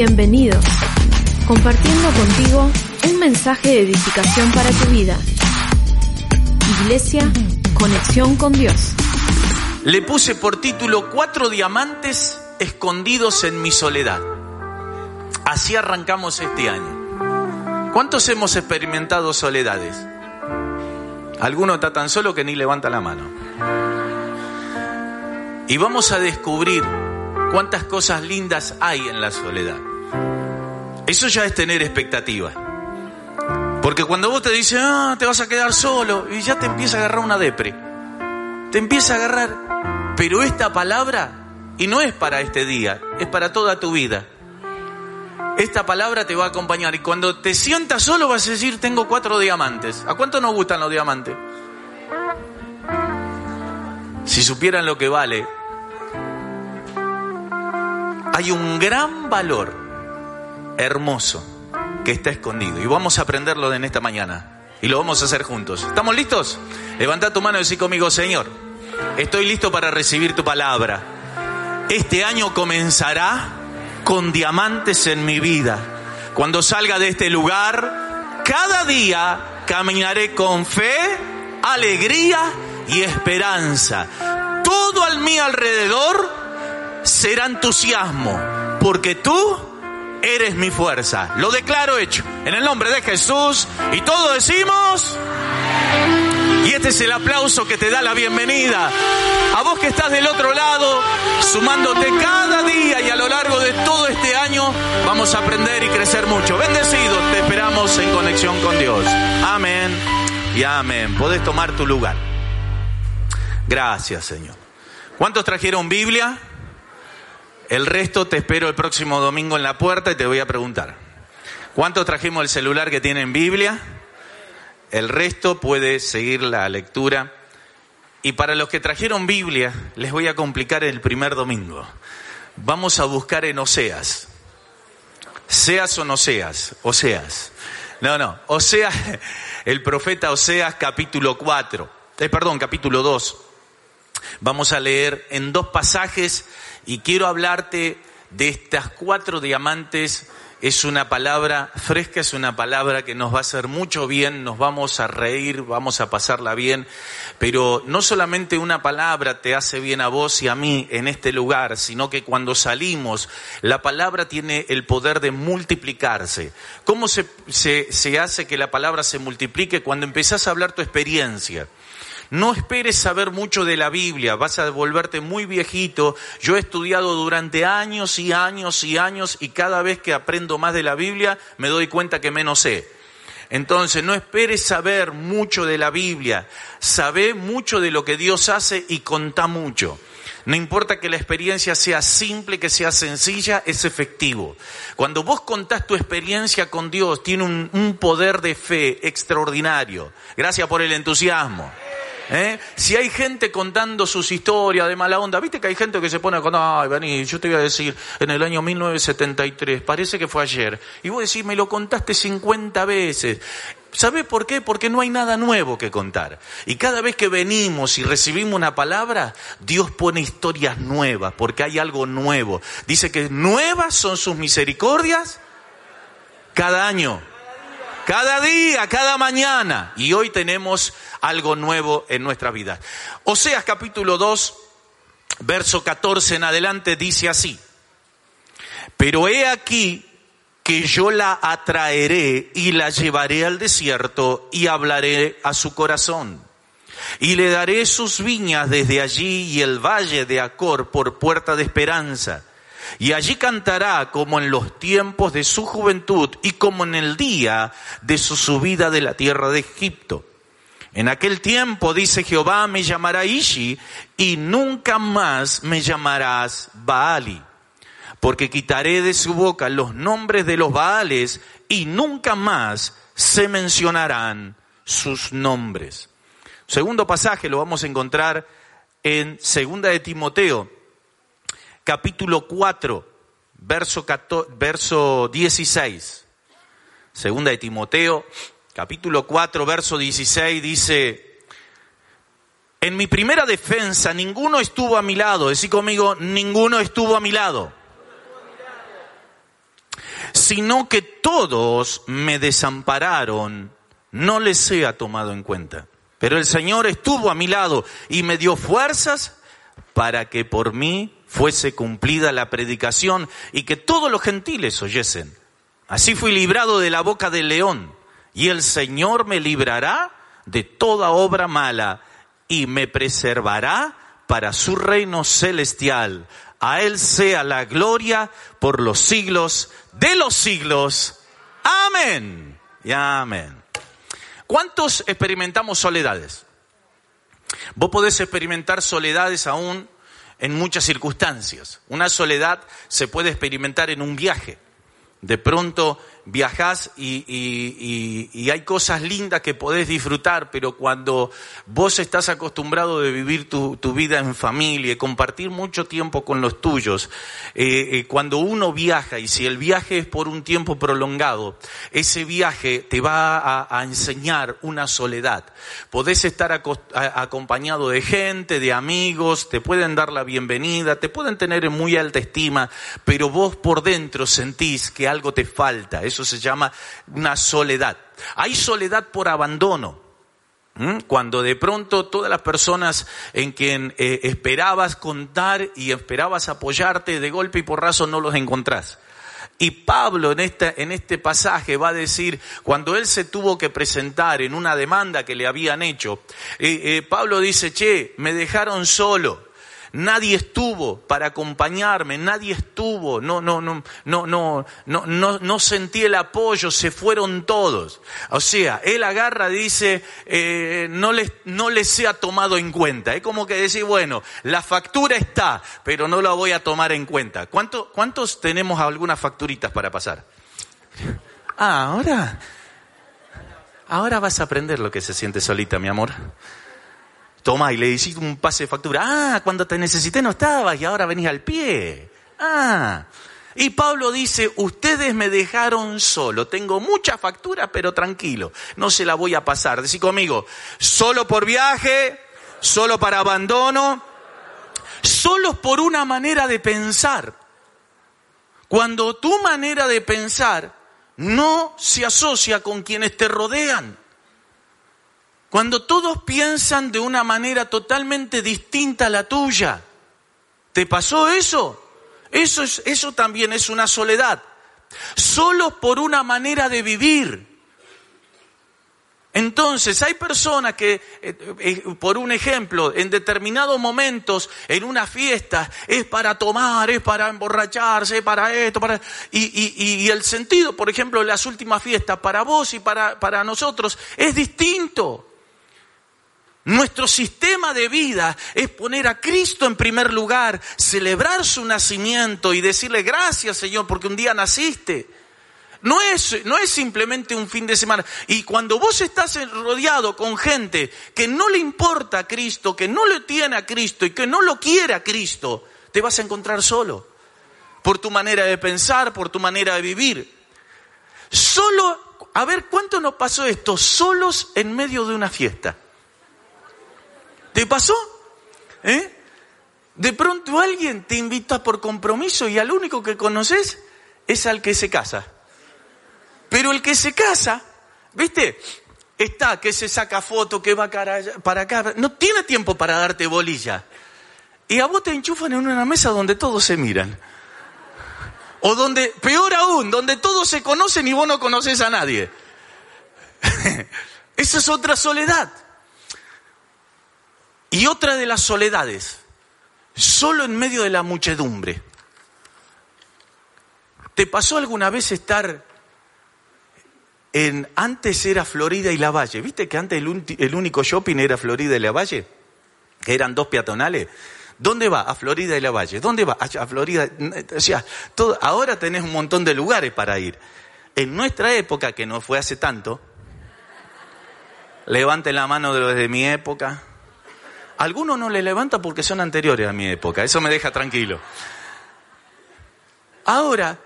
Bienvenidos. Compartiendo contigo un mensaje de edificación para tu vida. Iglesia, conexión con Dios. Le puse por título Cuatro diamantes escondidos en mi soledad. Así arrancamos este año. ¿Cuántos hemos experimentado soledades? Alguno está tan solo que ni levanta la mano. Y vamos a descubrir cuántas cosas lindas hay en la soledad. Eso ya es tener expectativa. Porque cuando vos te dices, ah, te vas a quedar solo, y ya te empieza a agarrar una depre. Te empieza a agarrar. Pero esta palabra, y no es para este día, es para toda tu vida. Esta palabra te va a acompañar. Y cuando te sientas solo vas a decir, tengo cuatro diamantes. ¿A cuánto nos gustan los diamantes? Si supieran lo que vale, hay un gran valor hermoso que está escondido. Y vamos a aprenderlo en esta mañana. Y lo vamos a hacer juntos. ¿Estamos listos? Levanta tu mano y decir conmigo, Señor, estoy listo para recibir tu palabra. Este año comenzará con diamantes en mi vida. Cuando salga de este lugar, cada día caminaré con fe, alegría y esperanza. Todo al mi alrededor será entusiasmo, porque tú eres mi fuerza. Lo declaro hecho. En el nombre de Jesús. Y todos decimos... Y este es el aplauso que te da la bienvenida. A vos que estás del otro lado, sumándote cada día y a lo largo de todo este año, vamos a aprender y crecer mucho. Bendecidos, te esperamos en conexión con Dios. Amén y amén. Podés tomar tu lugar. Gracias, Señor. ¿Cuántos trajeron Biblia? El resto te espero el próximo domingo en la puerta y te voy a preguntar. ¿Cuántos trajimos el celular que tienen Biblia? El resto puede seguir la lectura. Y para los que trajeron Biblia, les voy a complicar el primer domingo. Vamos a buscar en Oseas. Seas o no seas, Oseas. No, no, Oseas, el profeta Oseas capítulo 4, eh, perdón, capítulo 2. Vamos a leer en dos pasajes y quiero hablarte de estas cuatro diamantes es una palabra fresca, es una palabra que nos va a hacer mucho bien, nos vamos a reír, vamos a pasarla bien, pero no solamente una palabra te hace bien a vos y a mí en este lugar, sino que cuando salimos, la palabra tiene el poder de multiplicarse. ¿Cómo se, se, hace que la palabra se multiplique? Cuando empezás a hablar tu experiencia. No esperes saber mucho de la Biblia, vas a volverte muy viejito. Yo he estudiado durante años y años y años y cada vez que aprendo más de la Biblia me doy cuenta que menos sé. Entonces, no esperes saber mucho de la Biblia, sabe mucho de lo que Dios hace y contá mucho. No importa que la experiencia sea simple, que sea sencilla, es efectivo. Cuando vos contás tu experiencia con Dios, tiene un, un poder de fe extraordinario. Gracias por el entusiasmo. ¿Eh? Si hay gente contando sus historias de mala onda, viste que hay gente que se pone contar, ay, vení, yo te voy a decir, en el año 1973, parece que fue ayer, y vos decís, me lo contaste 50 veces. ¿Sabés por qué? Porque no hay nada nuevo que contar. Y cada vez que venimos y recibimos una palabra, Dios pone historias nuevas, porque hay algo nuevo. Dice que nuevas son sus misericordias cada año. Cada día, cada mañana. Y hoy tenemos algo nuevo en nuestra vida. Oseas capítulo 2, verso 14 en adelante dice así. Pero he aquí que yo la atraeré y la llevaré al desierto y hablaré a su corazón. Y le daré sus viñas desde allí y el valle de Acor por puerta de esperanza y allí cantará como en los tiempos de su juventud y como en el día de su subida de la tierra de Egipto. En aquel tiempo, dice Jehová, me llamará Ishi y nunca más me llamarás Baali. Porque quitaré de su boca los nombres de los Baales y nunca más se mencionarán sus nombres. Segundo pasaje lo vamos a encontrar en Segunda de Timoteo, capítulo 4, verso, 14, verso 16. Segunda de Timoteo, capítulo 4, verso 16 dice, en mi primera defensa ninguno estuvo a mi lado, decí conmigo, ninguno estuvo a mi lado. sino que todos me desampararon, no les sea tomado en cuenta. Pero el Señor estuvo a mi lado y me dio fuerzas para que por mí fuese cumplida la predicación y que todos los gentiles oyesen. Así fui librado de la boca del león y el Señor me librará de toda obra mala y me preservará para su reino celestial. A Él sea la gloria por los siglos de los siglos. Amén. Y amén. ¿Cuántos experimentamos soledades? Vos podés experimentar soledades aún en muchas circunstancias. Una soledad se puede experimentar en un viaje. De pronto viajás y, hay cosas lindas que podés disfrutar, pero cuando vos estás acostumbrado de vivir tu, vida en familia compartir mucho tiempo con los tuyos, eh, eh, cuando uno viaja y si el viaje es por un tiempo prolongado, ese viaje te va a, enseñar una soledad. Podés estar acompañado de gente, de amigos, te pueden dar la bienvenida, te pueden tener en muy alta estima, pero vos por dentro sentís que algo te falta. Eso se llama una soledad. Hay soledad por abandono. Cuando de pronto todas las personas en quien eh, esperabas contar y esperabas apoyarte de golpe y porrazo no los encontrás. Y Pablo en, en este pasaje va a decir, cuando él se tuvo que presentar en una demanda que le habían hecho, eh, eh, Pablo dice, che, me dejaron solo. Nadie estuvo para acompañarme, nadie estuvo, no, no, no, no, no, no, no, no sentí el apoyo, se fueron todos. O sea, él agarra, dice, eh, no les, no les sea tomado en cuenta. Es como que decir, bueno, la factura está, pero no la voy a tomar en cuenta. ¿Cuántos tenemos algunas facturitas para pasar? Ah, ahora, ahora vas a aprender lo que se siente solita, mi amor. Toma, y le hiciste un pase de factura. Ah, cuando te necesité no estabas y ahora venís al pie. Ah. Y Pablo dice, ustedes me dejaron solo, tengo mucha factura, pero tranquilo, no se la voy a pasar. Decí conmigo, solo por viaje, solo para abandono, solo por una manera de pensar. Cuando tu manera de pensar no se asocia con quienes te rodean. Cuando todos piensan de una manera totalmente distinta a la tuya. ¿Te pasó eso? Eso, es, eso también es una soledad. Solo por una manera de vivir. Entonces, hay personas que, eh, eh, por un ejemplo, en determinados momentos, en una fiesta, es para tomar, es para emborracharse, es para esto, para... Y, el sentido, por ejemplo, de las últimas fiestas, para vos y para nosotros, es distinto. Nuestro sistema de vida es poner a Cristo en primer lugar, celebrar su nacimiento y decirle gracias Señor porque un día naciste. No es, no es simplemente un fin de semana. Y cuando vos estás rodeado con gente que no le importa a Cristo, que no le tiene a Cristo y que no lo quiere a Cristo, te vas a encontrar solo. Por tu manera de pensar, por tu manera de vivir. Solo, a ver, ¿cuánto nos pasó esto? Solos en medio de una fiesta. ¿Te pasó? ¿Eh? De pronto alguien te invita por compromiso y al único que conoces es al que se casa. Pero el que se casa, ¿viste? Está, que se saca foto, que va para acá, no tiene tiempo para darte bolilla. Y a vos te enchufan en una mesa donde todos se miran. O donde, peor aún, donde todos se conocen y vos no conoces a nadie. Esa es otra soledad. Y otra de las soledades, solo en medio de la muchedumbre. ¿Te pasó alguna vez estar en, antes era Florida y La Valle, ¿viste que antes el, único shopping era Florida y La Valle? Que eran dos peatonales. ¿Dónde va? A Florida y La Valle. ¿Dónde va? A Florida. O sea, ahora tenés un montón de lugares para ir. En nuestra época, que no fue hace tanto, levanten la mano de los de mi época, algunos no le levanta porque son anteriores a mi época, eso me deja tranquilo. Ahora,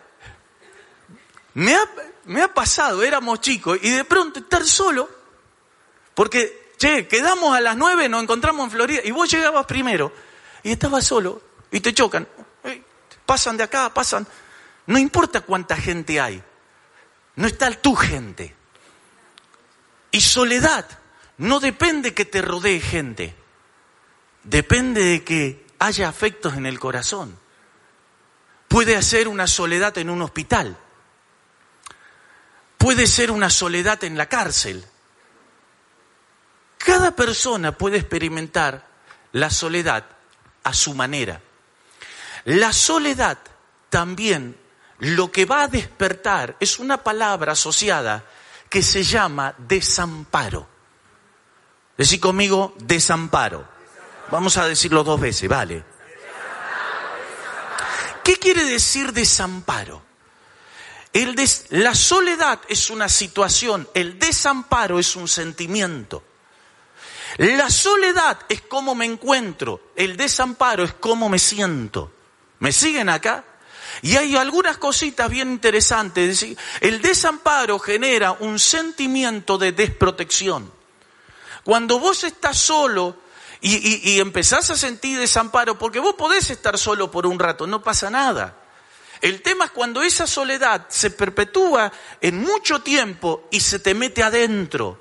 me ha, me ha pasado, éramos chicos, y de pronto estar solo, porque, che, quedamos a las nueve, nos encontramos en Florida, y vos llegabas primero, y estabas solo, y te chocan, pasan de acá, pasan, No importa cuánta gente hay, no está tu gente. Y soledad no depende que te rodee gente, depende de que haya afectos en el corazón. Puede ser una soledad en un hospital, puede ser una soledad en la cárcel. Cada persona puede experimentar la soledad a su manera. La soledad también lo que va a despertar es una palabra asociada que se llama desamparo. Decí conmigo, desamparo. Vamos a decirlo dos veces, vale. ¿Qué quiere decir desamparo? El la soledad es una situación, el desamparo es un sentimiento. La soledad es cómo me encuentro, el desamparo es cómo me siento. ¿Me siguen acá? Y hay algunas cositas bien interesantes. El desamparo genera un sentimiento de desprotección. Cuando vos estás solo y, empezás a sentir desamparo, porque vos podés estar solo por un rato, no pasa nada. El tema es cuando esa soledad se perpetúa en mucho tiempo y se te mete adentro.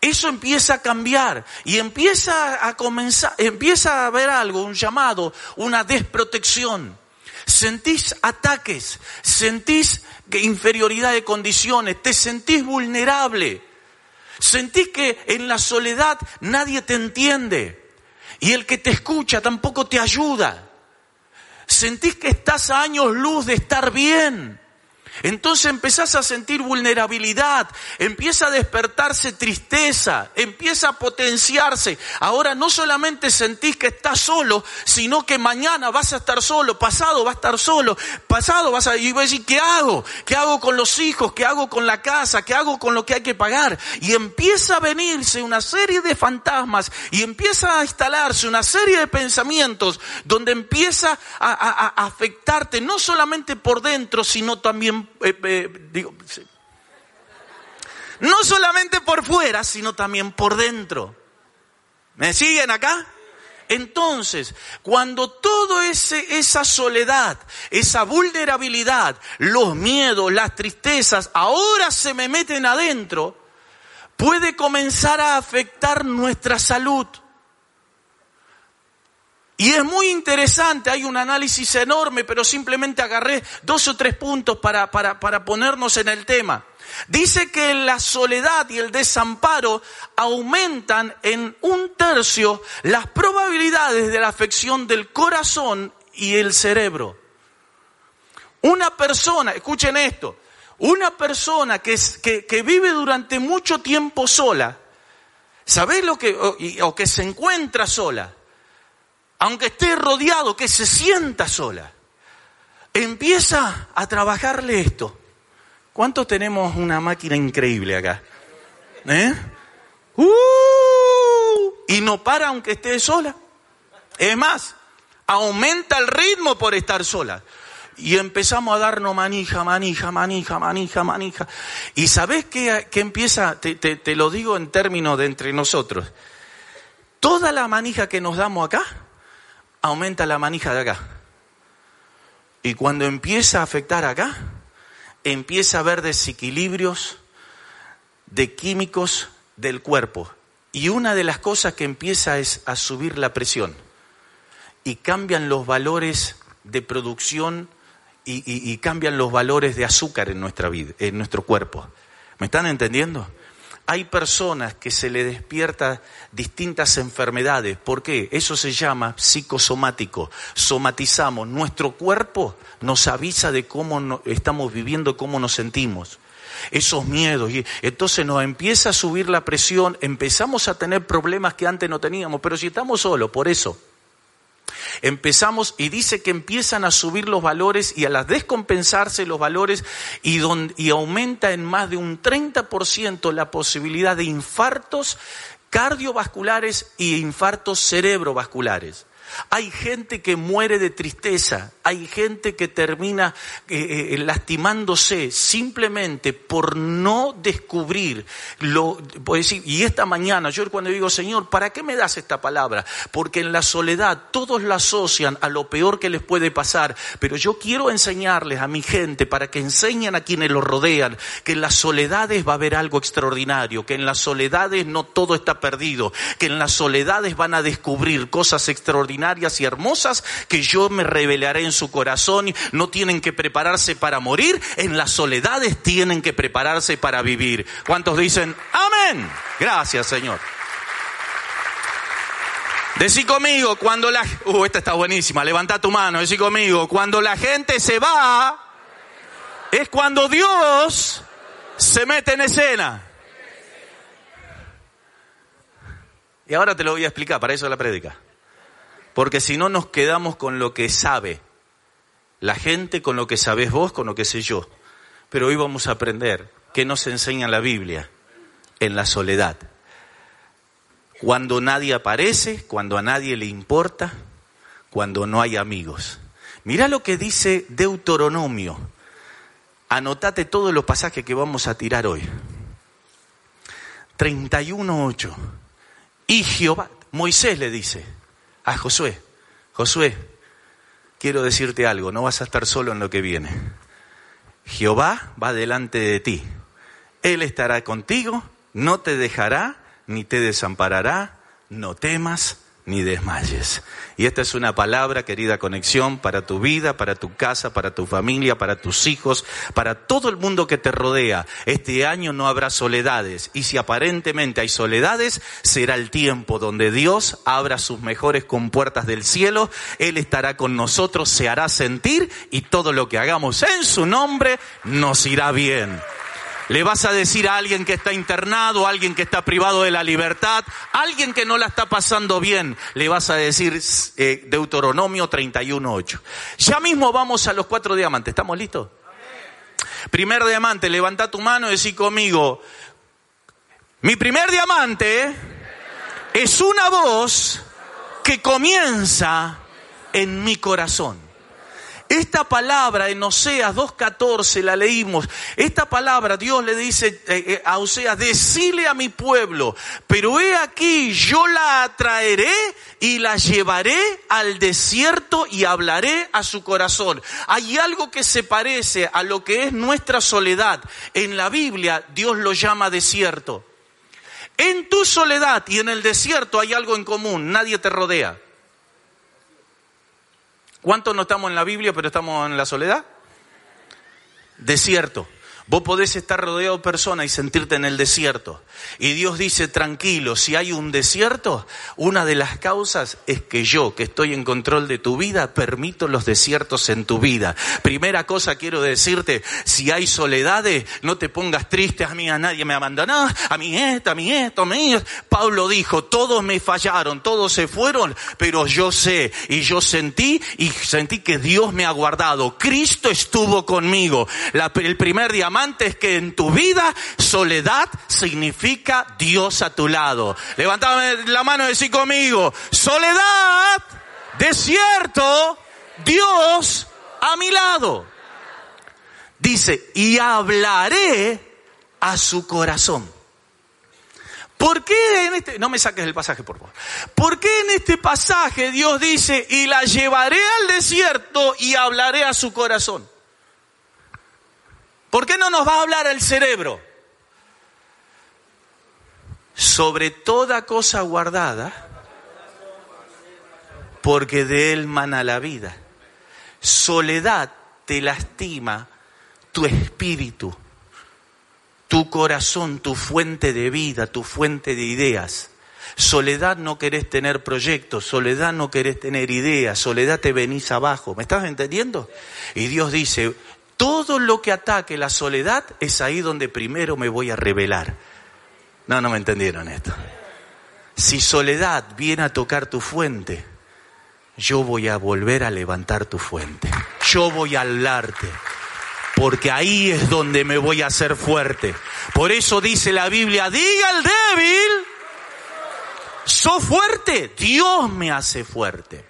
Eso empieza a cambiar y empieza a comenzar, empieza a haber algo, un llamado, una desprotección. Sentís ataques, sentís inferioridad de condiciones, te sentís vulnerable. Sentís que en la soledad nadie te entiende y el que te escucha tampoco te ayuda. Sentís que estás a años luz de estar bien. Entonces empezás a sentir vulnerabilidad, empieza a despertarse tristeza, empieza a potenciarse. Ahora no solamente sentís que estás solo, sino que mañana vas a estar solo, pasado va a estar solo, pasado vas a... Y vas a decir, ¿qué hago? ¿Qué hago con los hijos? ¿Qué hago con la casa? ¿Qué hago con lo que hay que pagar? Y empieza a venirse una serie de fantasmas y empieza a instalarse una serie de pensamientos donde empieza a, a afectarte no solamente por dentro, sino también eh, eh, digo, no solamente por fuera, sino también por dentro. ¿Me siguen acá? Entonces, cuando ese, esa soledad, esa vulnerabilidad, los miedos, las tristezas, ahora se me meten adentro, puede comenzar a afectar nuestra salud. Y es muy interesante, hay un análisis enorme, pero simplemente agarré dos o tres puntos para, para, para, ponernos en el tema. Dice que la soledad y el desamparo aumentan en un tercio las probabilidades de la afección del corazón y el cerebro. Una persona, escuchen esto, una persona que, que, que vive durante mucho tiempo sola, ¿sabéis lo que, o que se encuentra sola? Aunque esté rodeado, que se sienta sola, empieza a trabajarle esto. ¿Cuántos tenemos una máquina increíble acá? ¿Eh? ¡Uh! y no para aunque esté sola. Es más, aumenta el ritmo por estar sola. Y empezamos a darnos manija, manija, manija, manija, manija. Y sabes qué, empieza? Te, te lo digo en términos de entre nosotros. Toda la manija que nos damos acá aumenta la manija de acá. Y cuando empieza a afectar acá, empieza a haber desequilibrios de químicos del cuerpo. Y una de las cosas que empieza es a subir la presión. Y cambian los valores de producción y, y cambian los valores de azúcar en nuestra vida, en nuestro cuerpo. ¿Me están entendiendo? Hay personas que se le despierta distintas enfermedades. ¿Por qué? Eso se llama psicosomático. Somatizamos. Nuestro cuerpo nos avisa de cómo estamos viviendo, cómo nos sentimos. Esos miedos. Y entonces nos empieza a subir la presión, empezamos a tener problemas que antes no teníamos. Pero si estamos solos, por eso. Empezamos y dice que empiezan a subir los valores y a las descompensarse los valores y, y aumenta en más de un 30% la posibilidad de infartos cardiovasculares y infartos cerebrovasculares. Hay gente que muere de tristeza, hay gente que termina eh, eh, lastimándose simplemente por no descubrir lo, y esta mañana yo cuando digo, Señor, ¿para qué me das esta palabra? Porque en la soledad todos la asocian a lo peor que les puede pasar, pero yo quiero enseñarles a mi gente para que enseñen a quienes los rodean que en las soledades va a haber algo extraordinario, que en las soledades no todo está perdido, que en las soledades van a descubrir cosas extraordinarias y hermosas que yo me revelaré en su corazón. No tienen que prepararse para morir, en las soledades tienen que prepararse para vivir. ¿Cuántos dicen amén? Gracias, Señor. Decí conmigo, cuando la... Uh, esta está buenísima, levanta tu mano, decí conmigo, cuando la gente se va, es cuando Dios se mete en escena. Y ahora te lo voy a explicar, para eso la prédica. Porque si no nos quedamos con lo que sabe la gente, con lo que sabes vos, con lo que sé yo. Pero hoy vamos a aprender qué nos enseña la Biblia en la soledad. Cuando nadie aparece, cuando a nadie le importa, cuando no hay amigos. Mira lo que dice Deuteronomio. Anotate todos los pasajes que vamos a tirar hoy. 31.8. Y Jehová, Moisés le dice a Josué, Josué, quiero decirte algo, no vas a estar solo en lo que viene. Jehová va delante de ti. Él estará contigo, no te dejará ni te desamparará, no temas ni desmayes. Y esta es una palabra, querida conexión, para tu vida, para tu casa, para tu familia, para tus hijos, para todo el mundo que te rodea. Este año no habrá soledades. Y si aparentemente hay soledades, será el tiempo donde Dios abra sus mejores compuertas del cielo. Él estará con nosotros, se hará sentir y todo lo que hagamos en su nombre nos irá bien. Le vas a decir a alguien que está internado, a alguien que está privado de la libertad, a alguien que no la está pasando bien, le vas a decir eh, Deuteronomio 31.8. Ya mismo vamos a los cuatro diamantes. ¿Estamos listos? Primer diamante, levanta tu mano y decí conmigo, mi primer diamante es una voz que comienza en mi corazón. Esta palabra en Oseas 2.14 la leímos. Esta palabra Dios le dice eh, eh, a Oseas, decile a mi pueblo, pero he aquí yo la atraeré y la llevaré al desierto y hablaré a su corazón. Hay algo que se parece a lo que es nuestra soledad. En la Biblia Dios lo llama desierto. En tu soledad y en el desierto hay algo en común, nadie te rodea. ¿Cuántos no estamos en la Biblia pero estamos en la soledad? Desierto. Vos podés estar rodeado de personas y sentirte en el desierto. Y Dios dice, tranquilo, si hay un desierto, una de las causas es que yo, que estoy en control de tu vida, permito los desiertos en tu vida. Primera cosa quiero decirte, si hay soledades, no te pongas triste, a mí a nadie me abandonó, a mí esto, a mí esto, a mí Pablo dijo, todos me fallaron, todos se fueron, pero yo sé y yo sentí y sentí que Dios me ha guardado. Cristo estuvo conmigo. el primer día es que en tu vida soledad significa Dios a tu lado. Levántame la mano y decí conmigo, soledad, desierto, Dios a mi lado. Dice, y hablaré a su corazón. ¿Por qué en este, no me saques el pasaje por favor, por qué en este pasaje Dios dice, y la llevaré al desierto y hablaré a su corazón? ¿Por qué no nos va a hablar el cerebro? Sobre toda cosa guardada, porque de él mana la vida. Soledad te lastima tu espíritu, tu corazón, tu fuente de vida, tu fuente de ideas. Soledad no querés tener proyectos, soledad no querés tener ideas, soledad te venís abajo. ¿Me estás entendiendo? Y Dios dice, todo lo que ataque la soledad es ahí donde primero me voy a revelar. No, no me entendieron esto. Si soledad viene a tocar tu fuente, yo voy a volver a levantar tu fuente. Yo voy a hablarte. Porque ahí es donde me voy a hacer fuerte. Por eso dice la Biblia, diga el débil, soy fuerte, Dios me hace fuerte.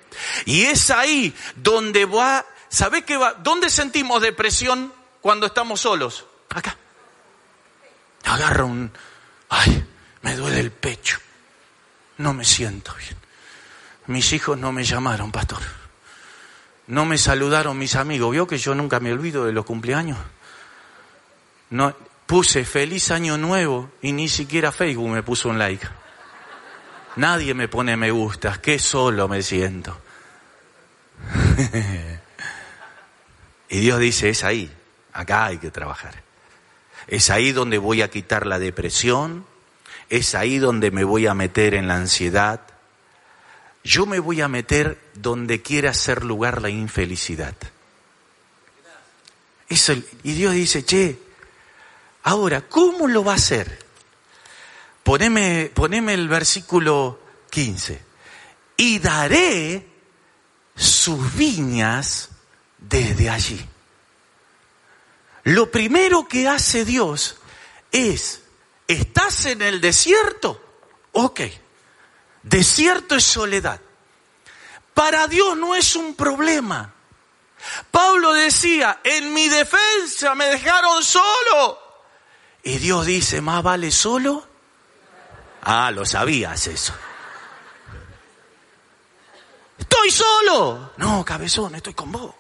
Y es ahí donde va, ¿sabés qué va? ¿Dónde sentimos depresión cuando estamos solos? Acá. Agarra un, ay, me duele el pecho. No me siento bien. Mis hijos no me llamaron, pastor. No me saludaron mis amigos. ¿Vio que yo nunca me olvido de los cumpleaños? No, puse feliz año nuevo y ni siquiera Facebook me puso un like. Nadie me pone me gusta, qué solo me siento. y Dios dice, es ahí, acá hay que trabajar. Es ahí donde voy a quitar la depresión, es ahí donde me voy a meter en la ansiedad. Yo me voy a meter donde quiera hacer lugar la infelicidad. Eso, y Dios dice, che, ahora, ¿cómo lo va a hacer? Poneme, poneme el versículo 15. Y daré sus viñas desde allí. Lo primero que hace Dios es, ¿estás en el desierto? Ok, desierto es soledad. Para Dios no es un problema. Pablo decía, en mi defensa me dejaron solo. Y Dios dice, más vale solo. Ah, lo sabías eso. Estoy solo. No, cabezón, estoy con vos.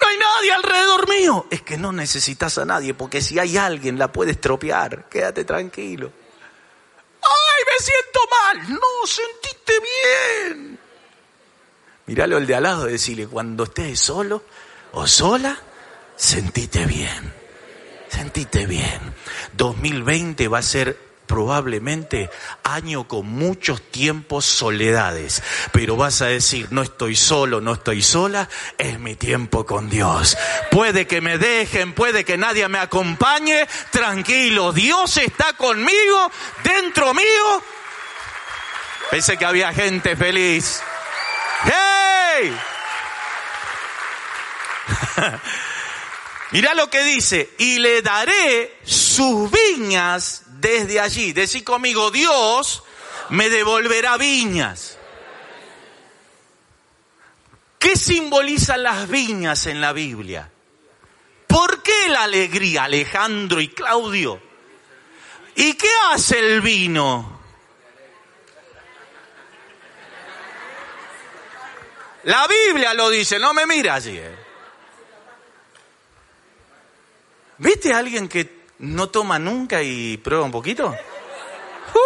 No hay nadie alrededor mío. Es que no necesitas a nadie, porque si hay alguien la puedes tropear. Quédate tranquilo. ¡Ay, me siento mal! No, sentiste bien. Míralo el de al lado y decirle, cuando estés solo o sola, sentite bien. Sentite bien. 2020 va a ser probablemente año con muchos tiempos soledades, pero vas a decir, no estoy solo, no estoy sola, es mi tiempo con Dios. Puede que me dejen, puede que nadie me acompañe, tranquilo, Dios está conmigo, dentro mío. Pensé que había gente feliz. ¡Hey! Mira lo que dice, y le daré sus viñas desde allí. Decí conmigo, Dios me devolverá viñas. ¿Qué simbolizan las viñas en la Biblia? ¿Por qué la alegría, Alejandro y Claudio? ¿Y qué hace el vino? La Biblia lo dice, no me mira allí. Eh. ¿Viste a alguien que no toma nunca y prueba un poquito? ¡Uh!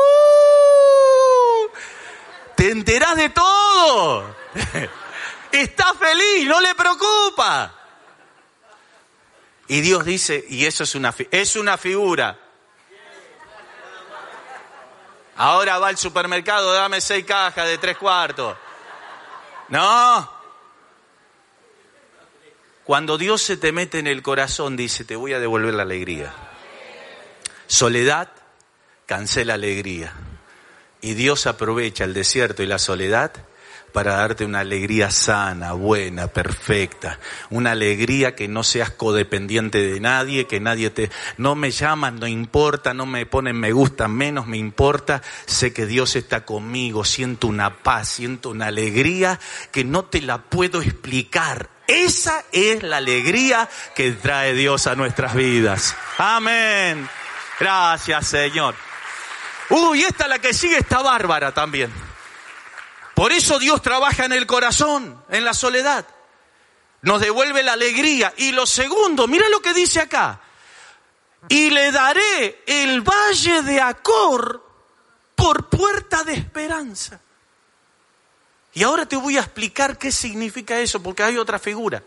Te enterás de todo. Está feliz, no le preocupa. Y Dios dice, y eso es una, es una figura. Ahora va al supermercado, dame seis cajas de tres cuartos. No. Cuando Dios se te mete en el corazón, dice, te voy a devolver la alegría. Soledad cancela alegría. Y Dios aprovecha el desierto y la soledad para darte una alegría sana, buena, perfecta, una alegría que no seas codependiente de nadie, que nadie te, no me llaman, no importa, no me ponen me gusta, menos me importa, sé que Dios está conmigo, siento una paz, siento una alegría que no te la puedo explicar. Esa es la alegría que trae Dios a nuestras vidas. Amén. Gracias, Señor. Uy, esta la que sigue está bárbara también. Por eso Dios trabaja en el corazón, en la soledad. Nos devuelve la alegría. Y lo segundo, mira lo que dice acá. Y le daré el valle de Acor por puerta de esperanza. Y ahora te voy a explicar qué significa eso, porque hay otra figura.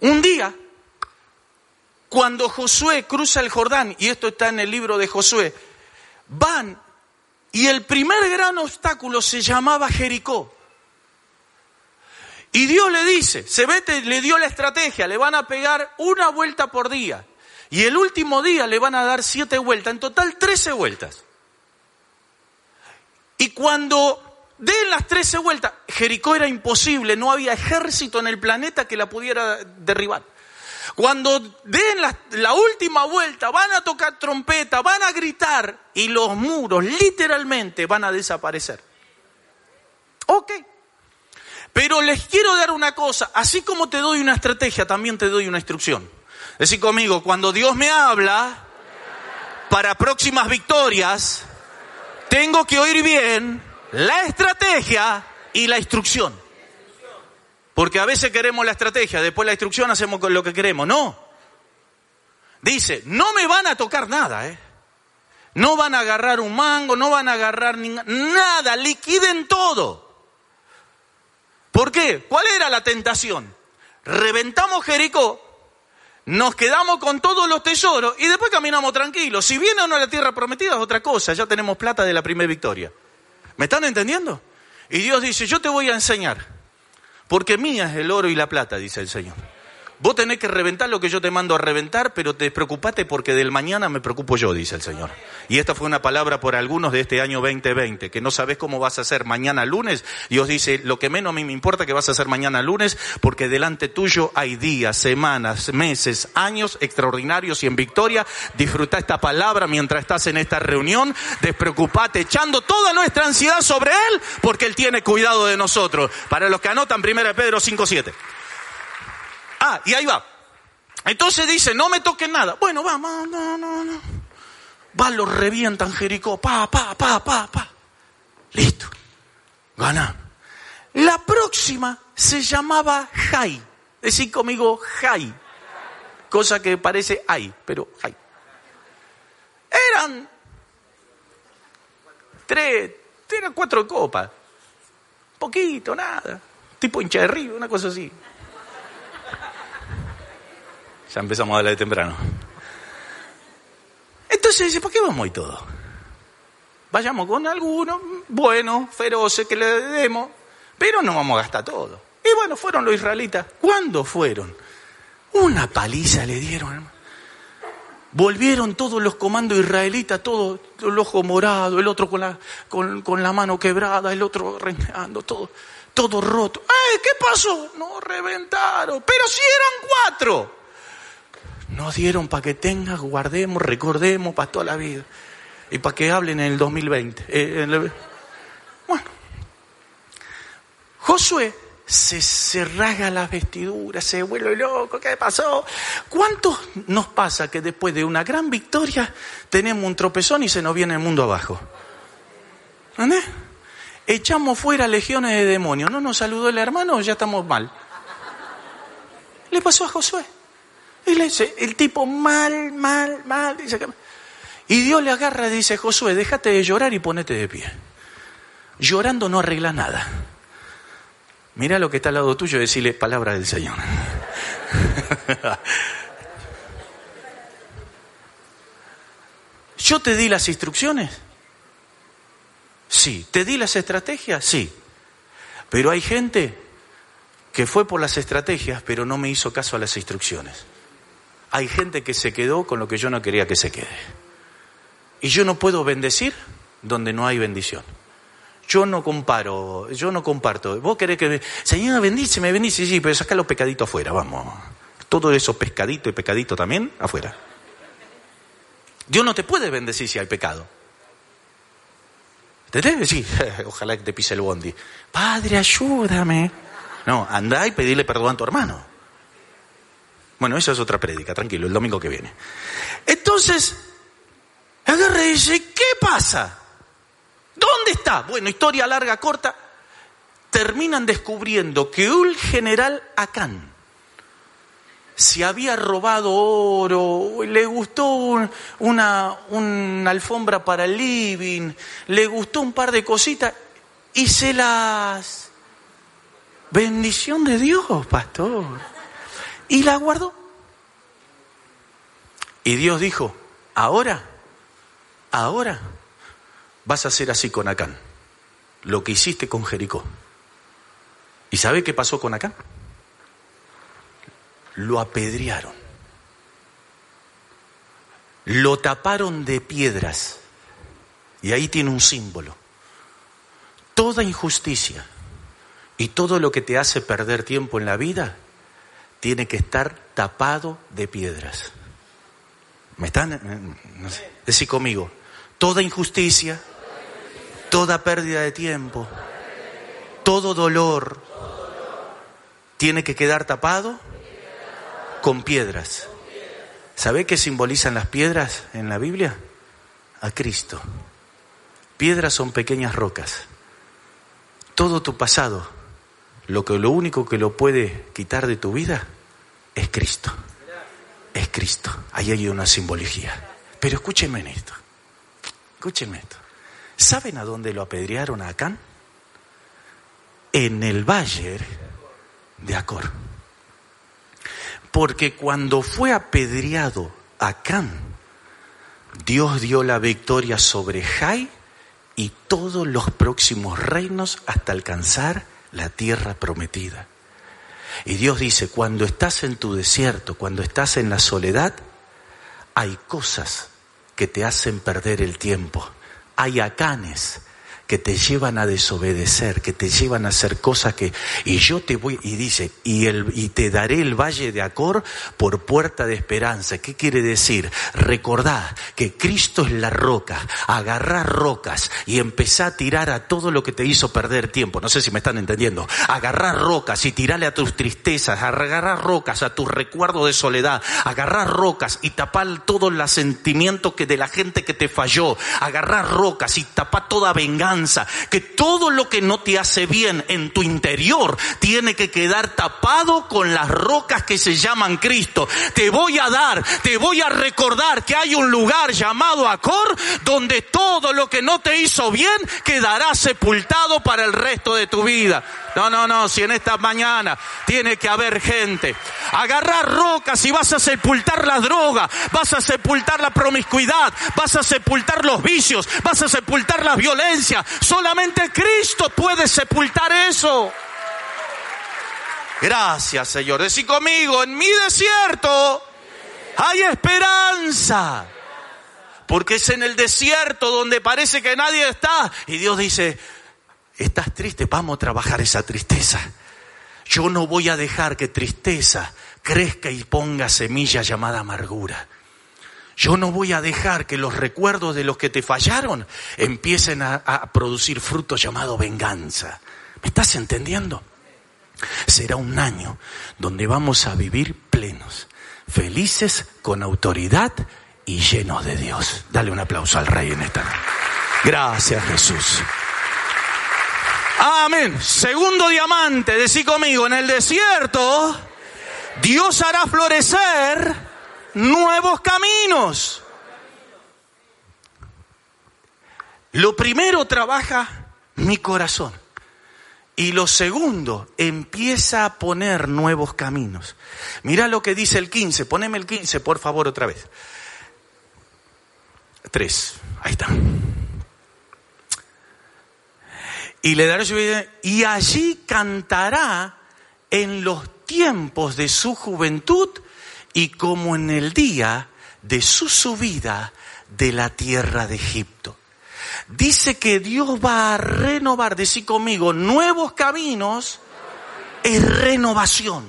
Un día cuando Josué cruza el Jordán, y esto está en el libro de Josué, van y el primer gran obstáculo se llamaba Jericó. Y Dios le dice, se vete, le dio la estrategia, le van a pegar una vuelta por día. Y el último día le van a dar siete vueltas, en total trece vueltas. Y cuando den las trece vueltas, Jericó era imposible, no había ejército en el planeta que la pudiera derribar. Cuando den la, última vuelta, van a tocar trompeta, van a gritar y los muros literalmente van a desaparecer. Ok. Pero les quiero dar una cosa, así como te doy una estrategia, también te doy una instrucción. Decir conmigo, cuando Dios me habla para próximas victorias, tengo que oír bien la estrategia y la instrucción. Porque a veces queremos la estrategia, después la instrucción hacemos con lo que queremos. No. Dice, no me van a tocar nada, ¿eh? No van a agarrar un mango, no van a agarrar nada, liquiden todo. ¿Por qué? ¿Cuál era la tentación? Reventamos Jericó, nos quedamos con todos los tesoros y después caminamos tranquilos. Si viene o no la tierra prometida es otra cosa, ya tenemos plata de la primera victoria. ¿Me están entendiendo? Y Dios dice, yo te voy a enseñar, porque mía es el oro y la plata, dice el Señor. Vos tenés que reventar lo que yo te mando a reventar, pero te preocupate porque del mañana me preocupo yo, dice el Señor. Y esta fue una palabra por algunos de este año 2020, que no sabes cómo vas a hacer mañana lunes. Dios dice, lo que menos a mí me importa que vas a hacer mañana lunes, porque delante tuyo hay días, semanas, meses, años extraordinarios y en victoria. Disfruta esta palabra mientras estás en esta reunión. Despreocupate, echando toda nuestra ansiedad sobre Él, porque Él tiene cuidado de nosotros. Para los que anotan, 1 Pedro 5.7. Ah, y ahí va. Entonces dice, no me toquen nada. Bueno, va, no, no, no. Va, lo revientan Jericó, pa, pa, pa, pa, pa. Listo. Gana. La próxima se llamaba Jai. Decir conmigo Jai. Cosa que parece ay, pero Jai. Eran tres, eran cuatro copas. Poquito, nada. Tipo hincha de río, una cosa así. Ya empezamos a hablar de temprano. Entonces dice, ¿por qué vamos y todo? Vayamos con algunos, buenos, feroces, que le demos, pero no vamos a gastar todo. Y bueno, fueron los israelitas. ¿Cuándo fueron? Una paliza le dieron, Volvieron todos los comandos israelitas, todo el ojo morado, el otro con la, con, la mano quebrada, el otro renegando, todo, todo roto. ¡Ay, qué pasó! No reventaron, pero si eran cuatro. Nos dieron para que tengas, guardemos, recordemos para toda la vida. Y para que hablen en el 2020. Eh, bueno, Josué se, se rasga las vestiduras, se vuelve loco, ¿qué pasó? ¿Cuántos nos pasa que después de una gran victoria tenemos un tropezón y se nos viene el mundo abajo? ¿Entendés? Echamos fuera legiones de demonios. ¿No nos saludó el hermano ya estamos mal? Le pasó a Josué. Le dice, el tipo mal, mal, mal. Dice Y Dios le agarra y dice, Josué, déjate de llorar y ponete de pie. Llorando no arregla nada. Mira lo que está al lado tuyo y decirle palabra del Señor. ¿Yo te di las instrucciones? Sí. ¿Te di las estrategias? Sí. Pero hay gente que fue por las estrategias, pero no me hizo caso a las instrucciones hay gente que se quedó con lo que yo no quería que se quede. Y yo no puedo bendecir donde no hay bendición. Yo no comparo, yo no comparto. Vos querés que, Señor, bendice, me bendice, sí, pero saca los pecaditos afuera, vamos. Todo eso pescadito y pecadito también afuera. Dios no te puede bendecir si hay pecado. ¿Entendés? Sí, ojalá que te pise el bondi. Padre, ayúdame. No, anda y pedirle perdón a tu hermano. Bueno, esa es otra prédica, tranquilo, el domingo que viene. Entonces, agarra y dice, ¿qué pasa? ¿Dónde está? Bueno, historia larga, corta. Terminan descubriendo que un general Acán se había robado oro, le gustó una, una alfombra para el living, le gustó un par de cositas y se las... Bendición de Dios, pastor. Y la guardó. Y Dios dijo, ahora, ahora vas a hacer así con Acán, lo que hiciste con Jericó. ¿Y sabe qué pasó con Acán? Lo apedrearon. Lo taparon de piedras. Y ahí tiene un símbolo. Toda injusticia y todo lo que te hace perder tiempo en la vida tiene que estar tapado de piedras. ¿Me están? No Decí conmigo. Toda injusticia, toda pérdida de tiempo, todo dolor tiene que quedar tapado con piedras. ¿Sabe qué simbolizan las piedras en la Biblia? A Cristo. Piedras son pequeñas rocas. Todo tu pasado, lo que lo único que lo puede quitar de tu vida es Cristo. Es Cristo. Ahí hay una simbología. Pero escúchenme en esto. Escúchenme esto. ¿Saben a dónde lo apedrearon a Acán? En el valle de Acor. Porque cuando fue apedreado Acán, Dios dio la victoria sobre Jai y todos los próximos reinos hasta alcanzar la tierra prometida. Y Dios dice, cuando estás en tu desierto, cuando estás en la soledad, hay cosas que te hacen perder el tiempo. Hay acanes que te llevan a desobedecer, que te llevan a hacer cosas que y yo te voy y dice, y el y te daré el valle de Acor por puerta de esperanza. ¿Qué quiere decir? Recordad que Cristo es la roca, agarrar rocas y empezar a tirar a todo lo que te hizo perder tiempo. No sé si me están entendiendo. Agarrar rocas y tirarle a tus tristezas, agarrar rocas a tus recuerdos de soledad, agarrar rocas y tapar todos los sentimientos que de la gente que te falló, agarrar rocas y tapar toda venganza que todo lo que no te hace bien en tu interior tiene que quedar tapado con las rocas que se llaman Cristo. Te voy a dar, te voy a recordar que hay un lugar llamado Acor donde todo lo que no te hizo bien quedará sepultado para el resto de tu vida. No, no, no, si en esta mañana tiene que haber gente. Agarrar rocas y vas a sepultar la droga, vas a sepultar la promiscuidad, vas a sepultar los vicios, vas a sepultar la violencia. Solamente Cristo puede sepultar eso. Gracias, Señor. Decí conmigo, en mi desierto hay esperanza. Porque es en el desierto donde parece que nadie está. Y Dios dice, Estás triste, vamos a trabajar esa tristeza. Yo no voy a dejar que tristeza crezca y ponga semilla llamada amargura. Yo no voy a dejar que los recuerdos de los que te fallaron empiecen a, producir frutos llamado venganza. ¿Me estás entendiendo? Será un año donde vamos a vivir plenos, felices, con autoridad y llenos de Dios. Dale un aplauso al Rey en esta. Gracias Jesús. Amén. Segundo diamante, decí conmigo, en el desierto Dios hará florecer nuevos caminos. Lo primero trabaja mi corazón. Y lo segundo, empieza a poner nuevos caminos. Mira lo que dice el 15. Poneme el 15, por favor, otra vez. Tres. Ahí está y le dará su vida, y allí cantará en los tiempos de su juventud y como en el día de su subida de la tierra de Egipto. Dice que Dios va a renovar, decir conmigo, nuevos caminos es renovación.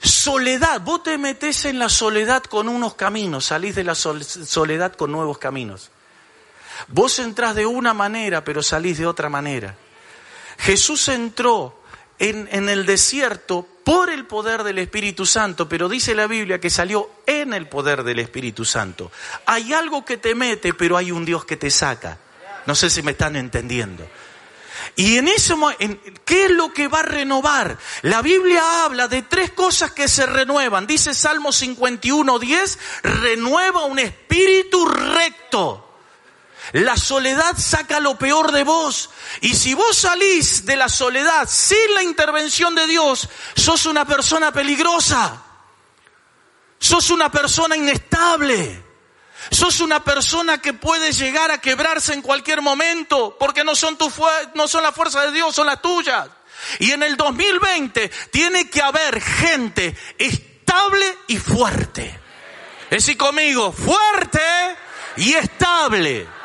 Soledad, vos te metes en la soledad con unos caminos, salís de la soledad con nuevos caminos. Vos entrás de una manera, pero salís de otra manera. Jesús entró en, en, el desierto por el poder del Espíritu Santo, pero dice la Biblia que salió en el poder del Espíritu Santo. Hay algo que te mete, pero hay un Dios que te saca. No sé si me están entendiendo. Y en eso, ¿qué es lo que va a renovar? La Biblia habla de tres cosas que se renuevan. Dice Salmo 51, 10, renueva un espíritu recto. La soledad saca lo peor de vos. Y si vos salís de la soledad sin la intervención de Dios, sos una persona peligrosa. Sos una persona inestable. Sos una persona que puede llegar a quebrarse en cualquier momento porque no son, tu no son la fuerza de Dios, son las tuyas. Y en el 2020 tiene que haber gente estable y fuerte. Decir conmigo, fuerte y estable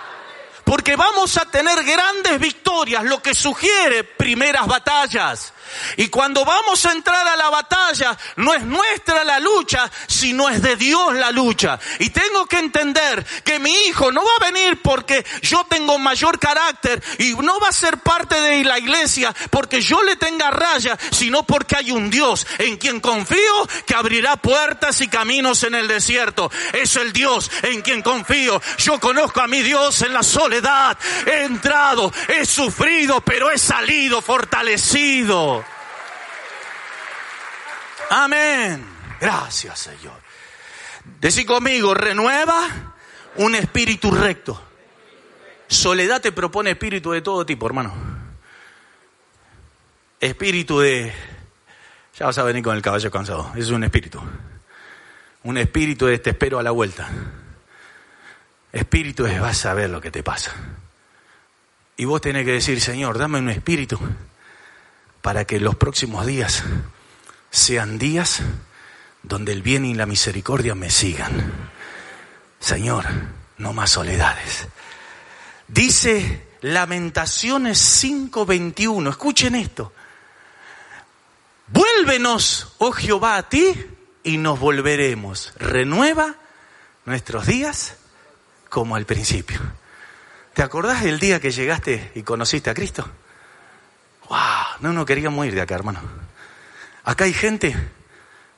porque vamos a tener grandes victorias, lo que sugiere primeras batallas. Y cuando vamos a entrar a la batalla, no es nuestra la lucha, sino es de Dios la lucha. Y tengo que entender que mi hijo no va a venir porque yo tengo mayor carácter y no va a ser parte de la iglesia porque yo le tenga raya, sino porque hay un Dios en quien confío que abrirá puertas y caminos en el desierto. Es el Dios en quien confío. Yo conozco a mi Dios en la soledad. He entrado, he sufrido, pero he salido fortalecido. Amén. Gracias, Señor. Decí conmigo, renueva un espíritu recto. Soledad te propone espíritu de todo tipo, hermano. Espíritu de... Ya vas a venir con el caballo cansado. Es un espíritu. Un espíritu de te espero a la vuelta. Espíritu es vas a ver lo que te pasa. Y vos tenés que decir, Señor, dame un espíritu para que los próximos días sean días donde el bien y la misericordia me sigan. Señor, no más soledades. Dice Lamentaciones 5:21, escuchen esto. Vuélvenos, oh Jehová, a ti y nos volveremos. Renueva nuestros días como al principio. ¿Te acordás del día que llegaste y conociste a Cristo? ¡Wow! No, no queríamos ir de acá, hermano. Acá hay gente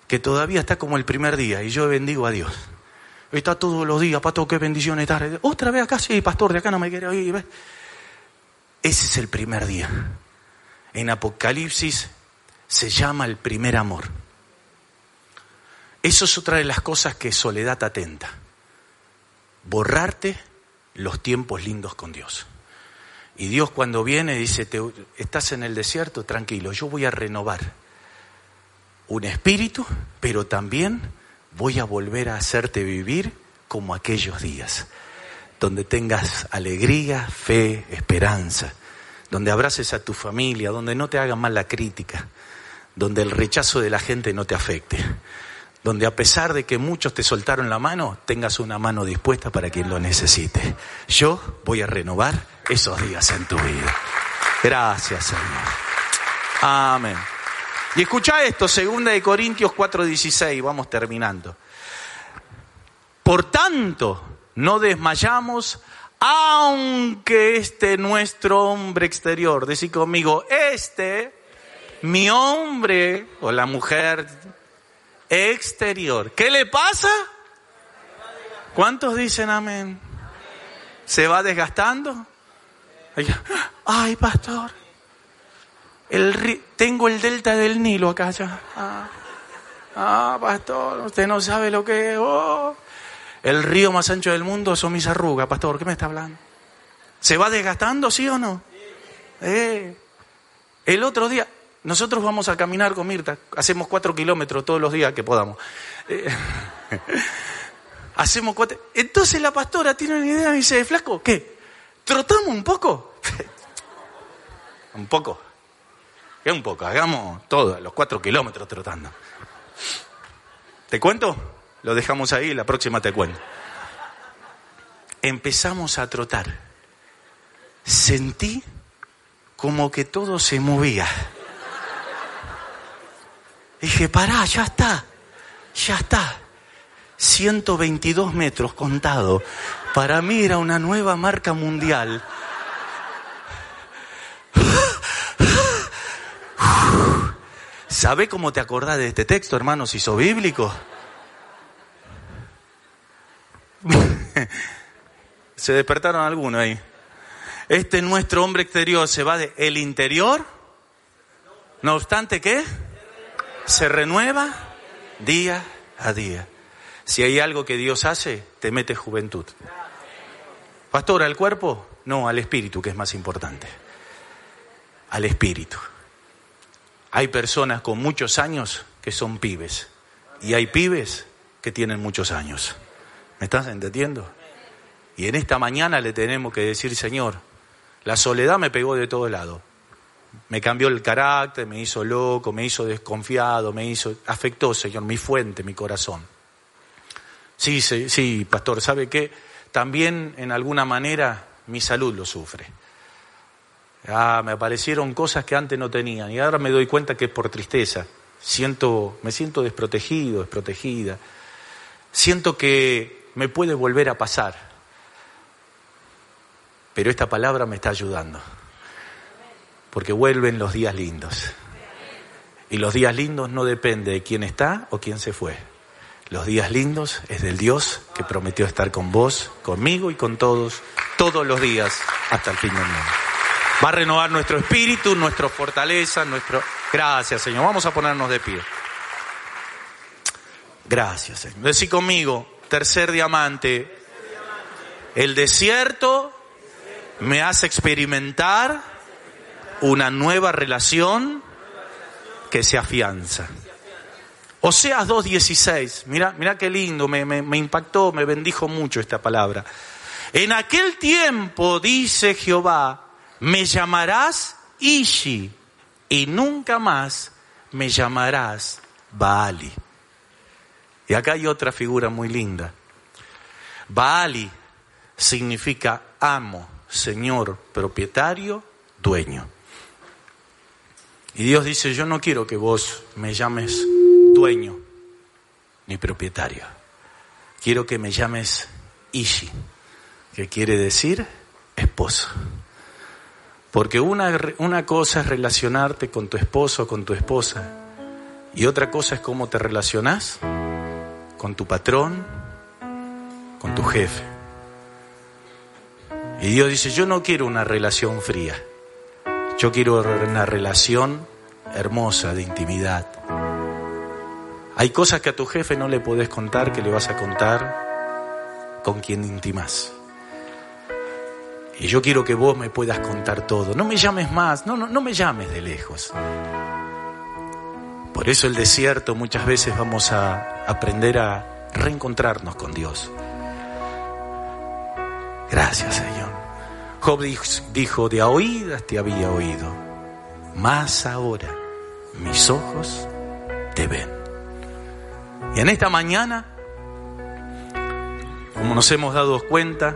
que todavía está como el primer día y yo bendigo a Dios. Está todos los días, pato, qué bendición estar. Otra vez acá, sí, pastor, de acá no me quiere oír. Ese es el primer día. En Apocalipsis se llama el primer amor. Eso es otra de las cosas que soledad atenta. Borrarte los tiempos lindos con Dios. Y Dios cuando viene dice, te, estás en el desierto, tranquilo, yo voy a renovar un espíritu, pero también voy a volver a hacerte vivir como aquellos días, donde tengas alegría, fe, esperanza, donde abraces a tu familia, donde no te hagan mal la crítica, donde el rechazo de la gente no te afecte, donde a pesar de que muchos te soltaron la mano, tengas una mano dispuesta para quien lo necesite. Yo voy a renovar esos días en tu vida. Gracias, Señor. Amén. Y escucha esto, segunda de Corintios 4:16, vamos terminando. Por tanto, no desmayamos, aunque este nuestro hombre exterior, decir conmigo, este, mi hombre o la mujer exterior. ¿Qué le pasa? ¿Cuántos dicen amén? ¿Se va desgastando? Ay, pastor, el, tengo el delta del Nilo acá ya. Ah, ah, pastor, usted no sabe lo que es. Oh. El río más ancho del mundo son mis arrugas, pastor, ¿qué me está hablando? ¿Se va desgastando, sí o no? Eh. El otro día, nosotros vamos a caminar con Mirta, hacemos cuatro kilómetros todos los días que podamos. Eh, hacemos cuatro. Entonces la pastora tiene una idea y dice, flaco, ¿qué? ¿Trotamos un poco? un poco. ¿Qué un poco? Hagamos todo, los cuatro kilómetros trotando. ¿Te cuento? Lo dejamos ahí, la próxima te cuento. Empezamos a trotar. Sentí como que todo se movía. Dije, pará, ya está, ya está. 122 metros contado. Para mí era una nueva marca mundial. ¿Sabe cómo te acordás de este texto, hermano, si sos bíblico? se despertaron algunos ahí. Este nuestro hombre exterior se va de el interior. No obstante, ¿qué? Se renueva día a día. Si hay algo que Dios hace, te mete juventud. Pastor, ¿al cuerpo? No, al espíritu, que es más importante. Al espíritu. Hay personas con muchos años que son pibes. Y hay pibes que tienen muchos años. ¿Me estás entendiendo? Y en esta mañana le tenemos que decir, Señor, la soledad me pegó de todo lado me cambió el carácter, me hizo loco, me hizo desconfiado, me hizo, afectó, Señor, mi fuente, mi corazón. Sí, sí, sí, pastor, ¿sabe qué? También en alguna manera mi salud lo sufre. Ah, me aparecieron cosas que antes no tenían y ahora me doy cuenta que es por tristeza. Siento, me siento desprotegido, desprotegida. Siento que me puede volver a pasar. Pero esta palabra me está ayudando. Porque vuelven los días lindos. Y los días lindos no dependen de quién está o quién se fue. Los días lindos es del Dios que prometió estar con vos, conmigo y con todos, todos los días hasta el fin del mundo. Va a renovar nuestro espíritu, nuestra fortaleza, nuestro... Gracias, Señor. Vamos a ponernos de pie. Gracias, Señor. Decí conmigo, tercer diamante. El desierto me hace experimentar una nueva relación que se afianza. Oseas 2.16, mira, mira qué lindo, me, me impactó, me bendijo mucho esta palabra. En aquel tiempo, dice Jehová, me llamarás Ishi y nunca más me llamarás Baali. Y acá hay otra figura muy linda. Baali significa amo, señor, propietario, dueño. Y Dios dice, yo no quiero que vos me llames dueño ni propietario. Quiero que me llames Ishi, que quiere decir esposo. Porque una, una cosa es relacionarte con tu esposo o con tu esposa y otra cosa es cómo te relacionas con tu patrón, con tu jefe. Y Dios dice, yo no quiero una relación fría, yo quiero una relación hermosa de intimidad. Hay cosas que a tu jefe no le podés contar que le vas a contar con quien intimas. Y yo quiero que vos me puedas contar todo. No me llames más, no, no, no me llames de lejos. Por eso el desierto muchas veces vamos a aprender a reencontrarnos con Dios. Gracias Señor. Job dijo, de a oídas te había oído, más ahora mis ojos te ven. Y en esta mañana, como nos hemos dado cuenta,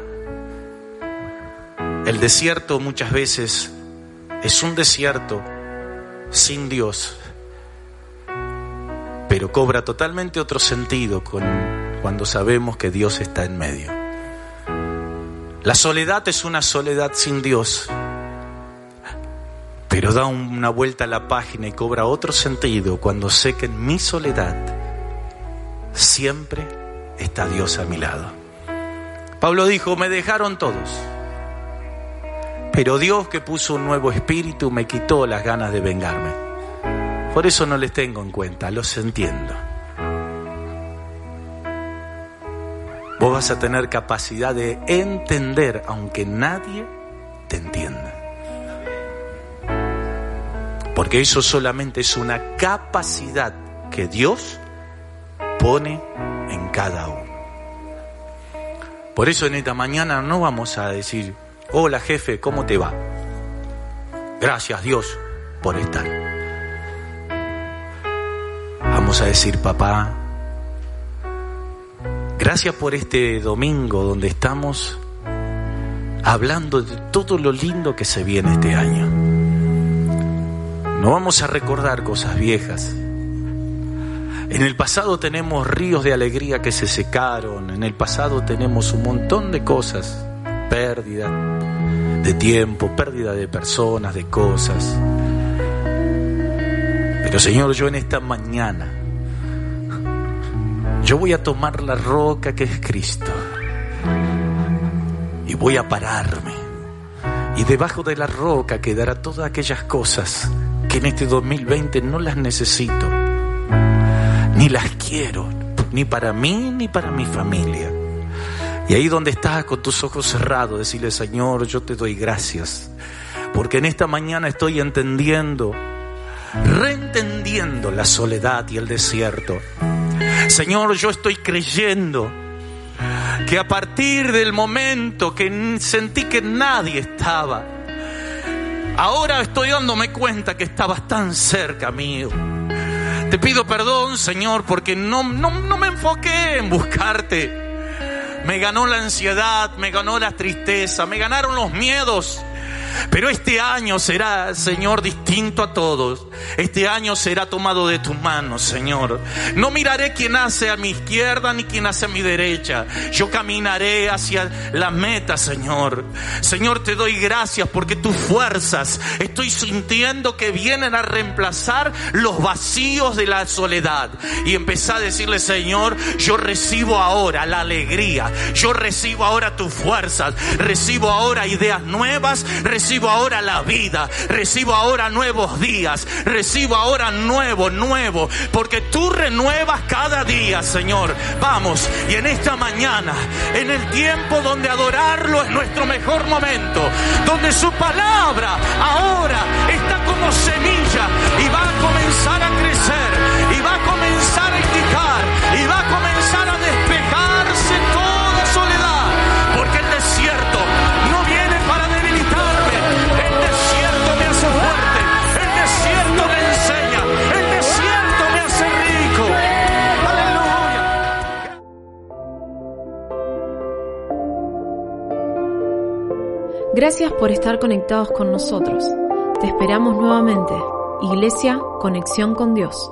el desierto muchas veces es un desierto sin Dios, pero cobra totalmente otro sentido cuando sabemos que Dios está en medio. La soledad es una soledad sin Dios, pero da una vuelta a la página y cobra otro sentido cuando sé que en mi soledad siempre está Dios a mi lado. Pablo dijo, me dejaron todos pero Dios que puso un nuevo espíritu me quitó las ganas de vengarme. Por eso no les tengo en cuenta, los entiendo. Vos vas a tener capacidad de entender aunque nadie te entienda. Porque eso solamente es una capacidad que Dios pone en cada uno. Por eso en esta mañana no vamos a decir, Hola jefe, ¿cómo te va? Gracias Dios por estar. Vamos a decir, papá, gracias por este domingo donde estamos hablando de todo lo lindo que se viene este año. No vamos a recordar cosas viejas. En el pasado tenemos ríos de alegría que se secaron, en el pasado tenemos un montón de cosas pérdida de tiempo, pérdida de personas, de cosas. Pero Señor, yo en esta mañana, yo voy a tomar la roca que es Cristo y voy a pararme. Y debajo de la roca quedará todas aquellas cosas que en este 2020 no las necesito, ni las quiero, ni para mí ni para mi familia. Y ahí donde estás con tus ojos cerrados, decirle, Señor, yo te doy gracias. Porque en esta mañana estoy entendiendo, reentendiendo la soledad y el desierto. Señor, yo estoy creyendo que a partir del momento que sentí que nadie estaba, ahora estoy dándome cuenta que estabas tan cerca mío. Te pido perdón, Señor, porque no, no, no me enfoqué en buscarte me ganó la ansiedad, me ganó la tristeza, me ganaron los miedos. Pero este año será, Señor, distinto a todos. Este año será tomado de tus manos, Señor. No miraré quién hace a mi izquierda ni quién hace a mi derecha. Yo caminaré hacia la meta, Señor. Señor, te doy gracias porque tus fuerzas estoy sintiendo que vienen a reemplazar los vacíos de la soledad. Y empezar a decirle, Señor, yo recibo ahora la alegría. Yo recibo ahora tus fuerzas. Recibo ahora ideas nuevas. Ahora la vida. Recibo ahora nuevos días. Recibo ahora nuevo, nuevo. Porque tú renuevas cada día, Señor. Vamos. Y en esta mañana, en el tiempo donde adorarlo es nuestro mejor momento. Donde su palabra ahora está como semilla y va a comenzar a crecer. Gracias por estar conectados con nosotros. Te esperamos nuevamente. Iglesia, conexión con Dios.